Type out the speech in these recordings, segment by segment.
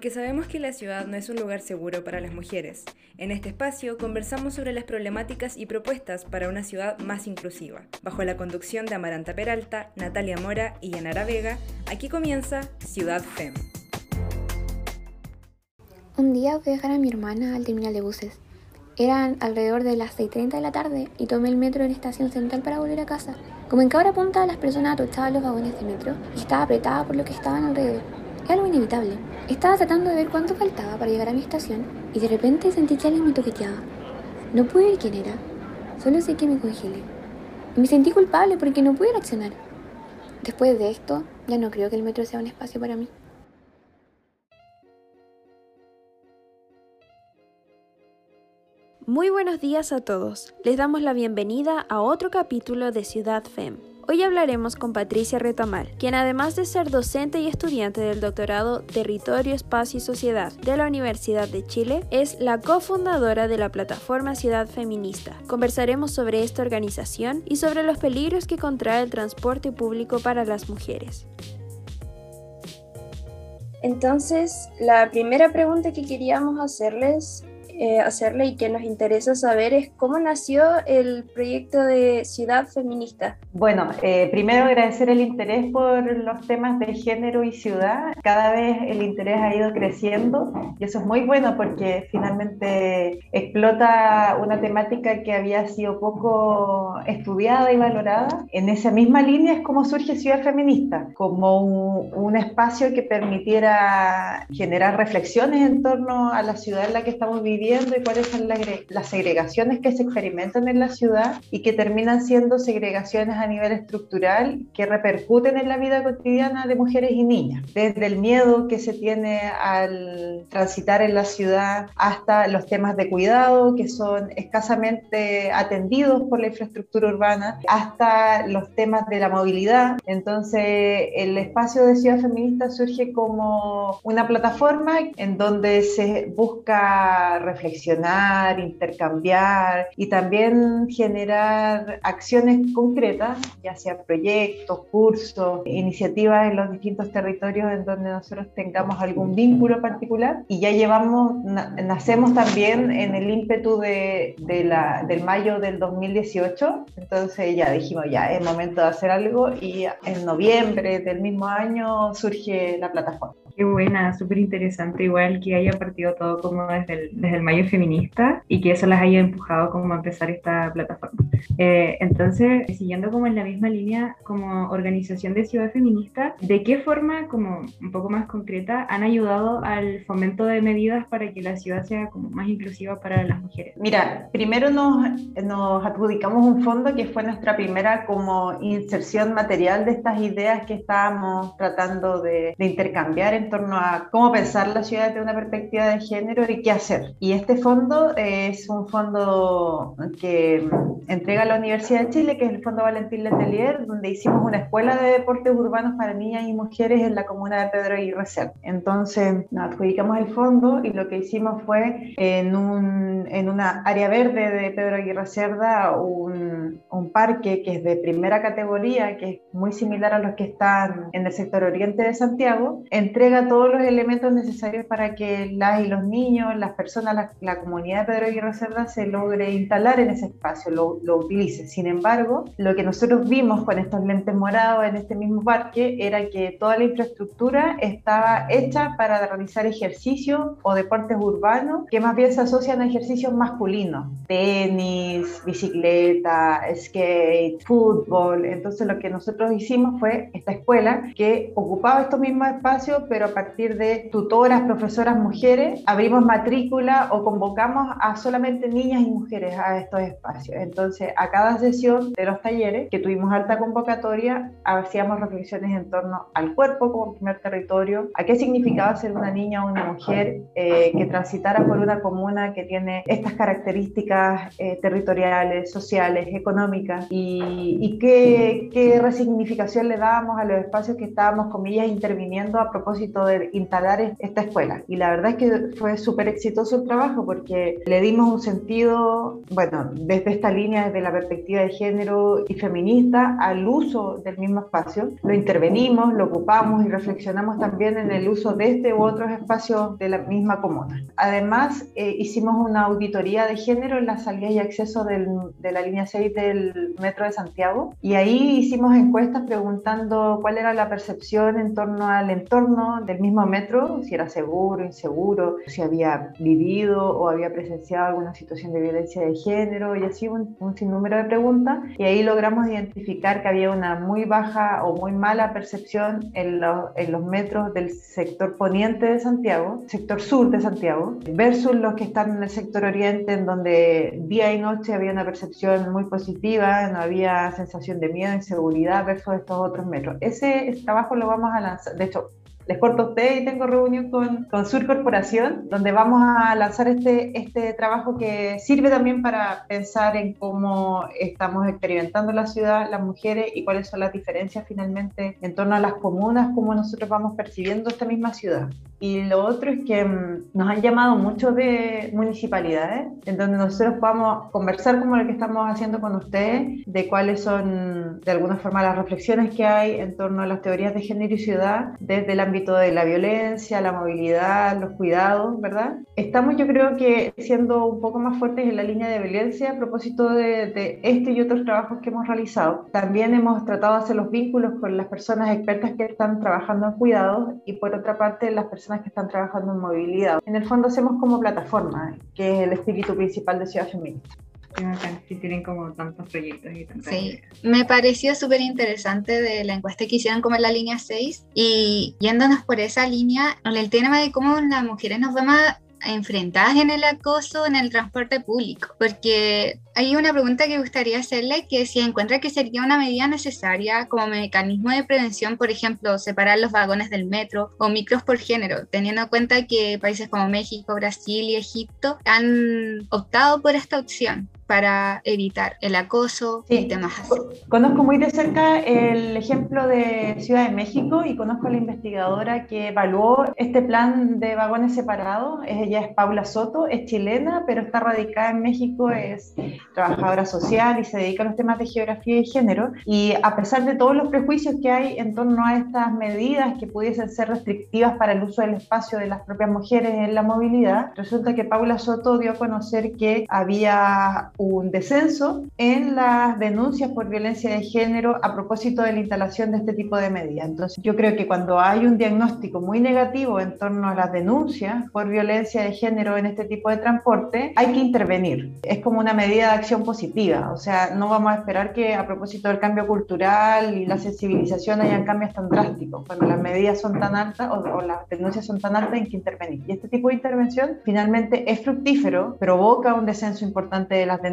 porque sabemos que la ciudad no es un lugar seguro para las mujeres. En este espacio conversamos sobre las problemáticas y propuestas para una ciudad más inclusiva. Bajo la conducción de Amaranta Peralta, Natalia Mora y Yanara Vega, aquí comienza Ciudad FEM. Un día fui a dejar a mi hermana al terminal de buses. Eran alrededor de las 6.30 de la tarde y tomé el metro en Estación Central para volver a casa. Como en cada punta las personas atochaban los vagones de metro y estaba apretada por lo que estaban alrededor. Algo inevitable. Estaba tratando de ver cuánto faltaba para llegar a mi estación y de repente sentí que alguien me toqueteaba. No pude ver quién era, solo sé que me congelé. Me sentí culpable porque no pude reaccionar. Después de esto, ya no creo que el metro sea un espacio para mí. Muy buenos días a todos. Les damos la bienvenida a otro capítulo de Ciudad FEM. Hoy hablaremos con Patricia Retamal, quien además de ser docente y estudiante del doctorado Territorio, Espacio y Sociedad de la Universidad de Chile, es la cofundadora de la plataforma Ciudad Feminista. Conversaremos sobre esta organización y sobre los peligros que contrae el transporte público para las mujeres. Entonces, la primera pregunta que queríamos hacerles eh, hacerle y que nos interesa saber es cómo nació el proyecto de Ciudad Feminista. Bueno, eh, primero agradecer el interés por los temas de género y ciudad. Cada vez el interés ha ido creciendo y eso es muy bueno porque finalmente explota una temática que había sido poco estudiada y valorada. En esa misma línea es como surge Ciudad Feminista, como un, un espacio que permitiera generar reflexiones en torno a la ciudad en la que estamos viviendo y cuáles son las segregaciones que se experimentan en la ciudad y que terminan siendo segregaciones a nivel estructural que repercuten en la vida cotidiana de mujeres y niñas. Desde el miedo que se tiene al transitar en la ciudad hasta los temas de cuidado que son escasamente atendidos por la infraestructura urbana, hasta los temas de la movilidad. Entonces, el espacio de Ciudad Feminista surge como una plataforma en donde se busca reflexionar, intercambiar y también generar acciones concretas, ya sea proyectos, cursos, iniciativas en los distintos territorios en donde nosotros tengamos algún vínculo particular. Y ya llevamos, nacemos también en el ímpetu de, de la, del mayo del 2018, entonces ya dijimos, ya es momento de hacer algo y en noviembre del mismo año surge la plataforma. Qué buena, súper interesante, igual que haya partido todo como desde el, desde el mayo feminista y que eso las haya empujado como a empezar esta plataforma. Eh, entonces, siguiendo como en la misma línea como organización de ciudad feminista, ¿de qué forma, como un poco más concreta, han ayudado al fomento de medidas para que la ciudad sea como más inclusiva para las mujeres? Mira, primero nos, nos adjudicamos un fondo que fue nuestra primera como inserción material de estas ideas que estábamos tratando de, de intercambiar en torno a cómo pensar la ciudad desde una perspectiva de género y qué hacer. Y este fondo es un fondo que entrega la Universidad de Chile, que es el Fondo Valentín Letelier, donde hicimos una escuela de deportes urbanos para niñas y mujeres en la comuna de Pedro Aguirre. Entonces nos adjudicamos el fondo y lo que hicimos fue en, un, en una área verde de Pedro Aguirre Cerda un, un parque que es de primera categoría, que es muy similar a los que están en el sector oriente de Santiago, entrega todos los elementos necesarios para que las y los niños, las personas, la, comunidad de Pedro Aguirre Cerda se logre instalar en ese espacio, lo, lo, utilice. Sin embargo, lo que nosotros vimos con estos lentes morados en este mismo parque era que toda la infraestructura estaba hecha para realizar ejercicios o deportes urbanos que más bien se asocian a ejercicios masculinos, tenis, bicicleta, skate, fútbol. Entonces lo que nosotros hicimos fue esta escuela que ocupaba estos mismos espacios, pero a partir de tutoras, profesoras mujeres, abrimos matrícula o convocamos a solamente niñas y mujeres a estos espacios. Entonces, a cada sesión de los talleres, que tuvimos alta convocatoria, hacíamos reflexiones en torno al cuerpo como primer territorio, a qué significaba ser una niña o una mujer eh, que transitara por una comuna que tiene estas características eh, territoriales, sociales, económicas, y, y qué, qué resignificación le dábamos a los espacios que estábamos, comillas, interviniendo a propósito de instalar esta escuela. Y la verdad es que fue súper exitoso el trabajo porque le dimos un sentido, bueno, desde esta línea desde la perspectiva de género y feminista al uso del mismo espacio. Lo intervenimos, lo ocupamos y reflexionamos también en el uso de este u otros espacios de la misma comuna. Además, eh, hicimos una auditoría de género en la salida y acceso del, de la línea 6 del Metro de Santiago y ahí hicimos encuestas preguntando cuál era la percepción en torno al entorno del mismo metro, si era seguro, inseguro, si había vivido o había presenciado alguna situación de violencia de género y así un, un sinnúmero de preguntas y ahí logramos identificar que había una muy baja o muy mala percepción en, en los metros del sector poniente de Santiago, sector sur de Santiago, versus los que están en el sector oriente en donde día y noche había una percepción muy positiva, no había sensación de miedo, inseguridad versus estos otros metros. Ese trabajo lo vamos a lanzar, de hecho les corto a usted y tengo reunión con, con Sur Corporación, donde vamos a lanzar este, este trabajo que sirve también para pensar en cómo estamos experimentando la ciudad, las mujeres y cuáles son las diferencias finalmente en torno a las comunas, cómo nosotros vamos percibiendo esta misma ciudad. Y lo otro es que mm, nos han llamado muchos de municipalidades, en donde nosotros podamos conversar como lo que estamos haciendo con ustedes, de cuáles son de alguna forma las reflexiones que hay en torno a las teorías de género y ciudad desde el ámbito de la violencia, la movilidad, los cuidados, ¿verdad? Estamos yo creo que siendo un poco más fuertes en la línea de violencia a propósito de, de este y otros trabajos que hemos realizado. También hemos tratado de hacer los vínculos con las personas expertas que están trabajando en cuidados y por otra parte las personas que están trabajando en movilidad. En el fondo hacemos como plataforma, que es el espíritu principal de Ciudad Feminista. Que tienen como tantos proyectos y tantas Sí, me pareció súper interesante de la encuesta que hicieron como en la línea 6 y yéndonos por esa línea, el tema de cómo las mujeres nos vemos enfrentadas en el acoso en el transporte público, porque hay una pregunta que gustaría hacerle, que si encuentra que sería una medida necesaria como mecanismo de prevención, por ejemplo, separar los vagones del metro o micros por género, teniendo en cuenta que países como México, Brasil y Egipto han optado por esta opción para evitar el acoso y temas así. Conozco muy de cerca el ejemplo de Ciudad de México y conozco a la investigadora que evaluó este plan de vagones separados. Ella es Paula Soto, es chilena, pero está radicada en México, es trabajadora social y se dedica a los temas de geografía y género. Y a pesar de todos los prejuicios que hay en torno a estas medidas que pudiesen ser restrictivas para el uso del espacio de las propias mujeres en la movilidad, resulta que Paula Soto dio a conocer que había un descenso en las denuncias por violencia de género a propósito de la instalación de este tipo de medidas. Entonces, yo creo que cuando hay un diagnóstico muy negativo en torno a las denuncias por violencia de género en este tipo de transporte, hay que intervenir. Es como una medida de acción positiva, o sea, no vamos a esperar que a propósito del cambio cultural y la sensibilización hayan cambios tan drásticos. Cuando las medidas son tan altas o, o las denuncias son tan altas, hay que intervenir. Y este tipo de intervención finalmente es fructífero, provoca un descenso importante de las denuncias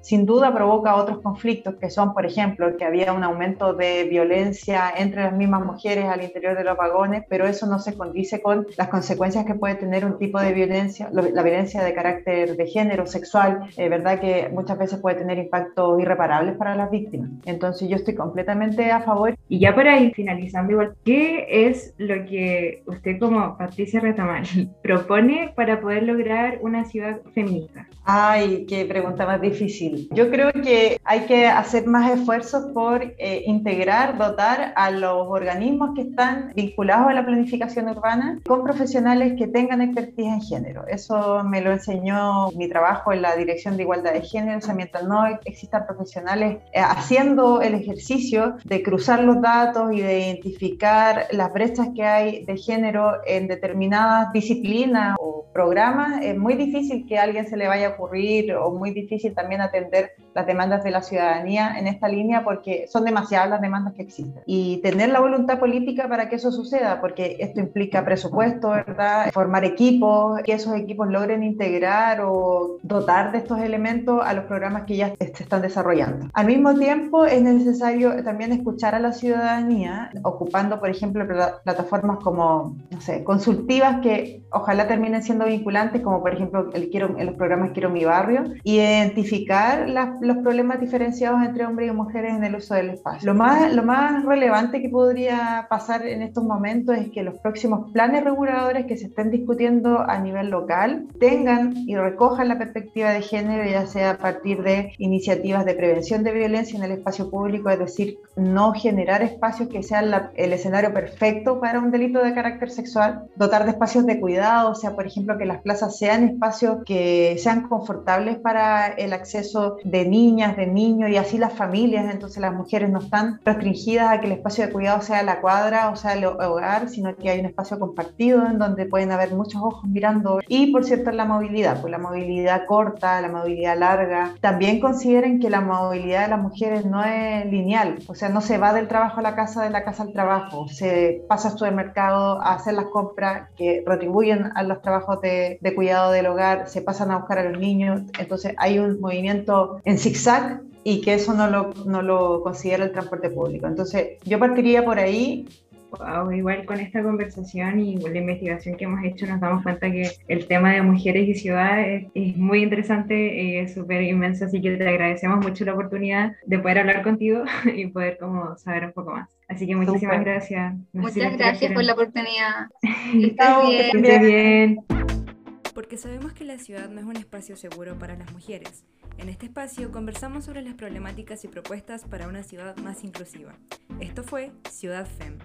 sin duda provoca otros conflictos que son, por ejemplo, que había un aumento de violencia entre las mismas mujeres al interior de los vagones, pero eso no se condice con las consecuencias que puede tener un tipo de violencia, la violencia de carácter de género, sexual, es verdad que muchas veces puede tener impactos irreparables para las víctimas. Entonces yo estoy completamente a favor. Y ya para ir finalizando igual, ¿qué es lo que usted como Patricia Retamal propone para poder lograr una ciudad feminista? Ay, qué pregunta más difícil. Yo creo que hay que hacer más esfuerzos por eh, integrar, dotar a los organismos que están vinculados a la planificación urbana con profesionales que tengan expertise en género. Eso me lo enseñó mi trabajo en la Dirección de Igualdad de Género. O sea, mientras no existan profesionales eh, haciendo el ejercicio de cruzar los datos y de identificar las brechas que hay de género en determinadas disciplinas o programas, es muy difícil que a alguien se le vaya ocurrir o muy difícil también atender las demandas de la ciudadanía en esta línea porque son demasiadas las demandas que existen. Y tener la voluntad política para que eso suceda, porque esto implica presupuesto, ¿verdad? Formar equipos, que esos equipos logren integrar o dotar de estos elementos a los programas que ya se están desarrollando. Al mismo tiempo, es necesario también escuchar a la ciudadanía, ocupando, por ejemplo, plataformas como, no sé, consultivas que ojalá terminen siendo vinculantes, como por ejemplo el quiero, en los programas Quiero mi barrio, identificar los problemas diferenciados entre hombres y mujeres en el uso del espacio. Lo más, lo más relevante que podría pasar en estos momentos es que los próximos planes reguladores que se estén discutiendo a nivel local tengan y recojan la perspectiva de género, ya sea a partir de iniciativas de prevención de violencia en el espacio público, es decir, no generar espacios que sean el escenario perfecto para un delito de carácter sexual, dotar de espacios de cuidado, o sea, por ejemplo, que las plazas sean espacios que sean confortables para el acceso de niñas, de niños y así las familias, entonces las mujeres no están restringidas a que el espacio de cuidado sea la cuadra o sea el hogar, sino que hay un espacio compartido en donde pueden haber muchos ojos mirando. Y por cierto la movilidad, pues la movilidad corta, la movilidad larga, también consideren que la movilidad de las mujeres no es lineal, o sea, no se va del trabajo a la casa, de la casa al trabajo, se pasa al supermercado a hacer las compras que retribuyen a los trabajos de, de cuidado del hogar, se pasan a buscar a los niños, entonces hay un movimiento en zigzag y que eso no lo, no lo considera el transporte público. Entonces, yo partiría por ahí igual con esta conversación y la investigación que hemos hecho nos damos cuenta que el tema de mujeres y ciudades es, muy interesante y es súper inmenso, así que te agradecemos mucho la oportunidad de poder hablar contigo y poder como saber un poco más. Así que muchísimas gracias. Muchas gracias por la oportunidad. Que estés bien. Porque sabemos que la ciudad no es un espacio seguro para las mujeres. En este espacio conversamos sobre las problemáticas y propuestas para una ciudad más inclusiva. Esto fue Ciudad FEM.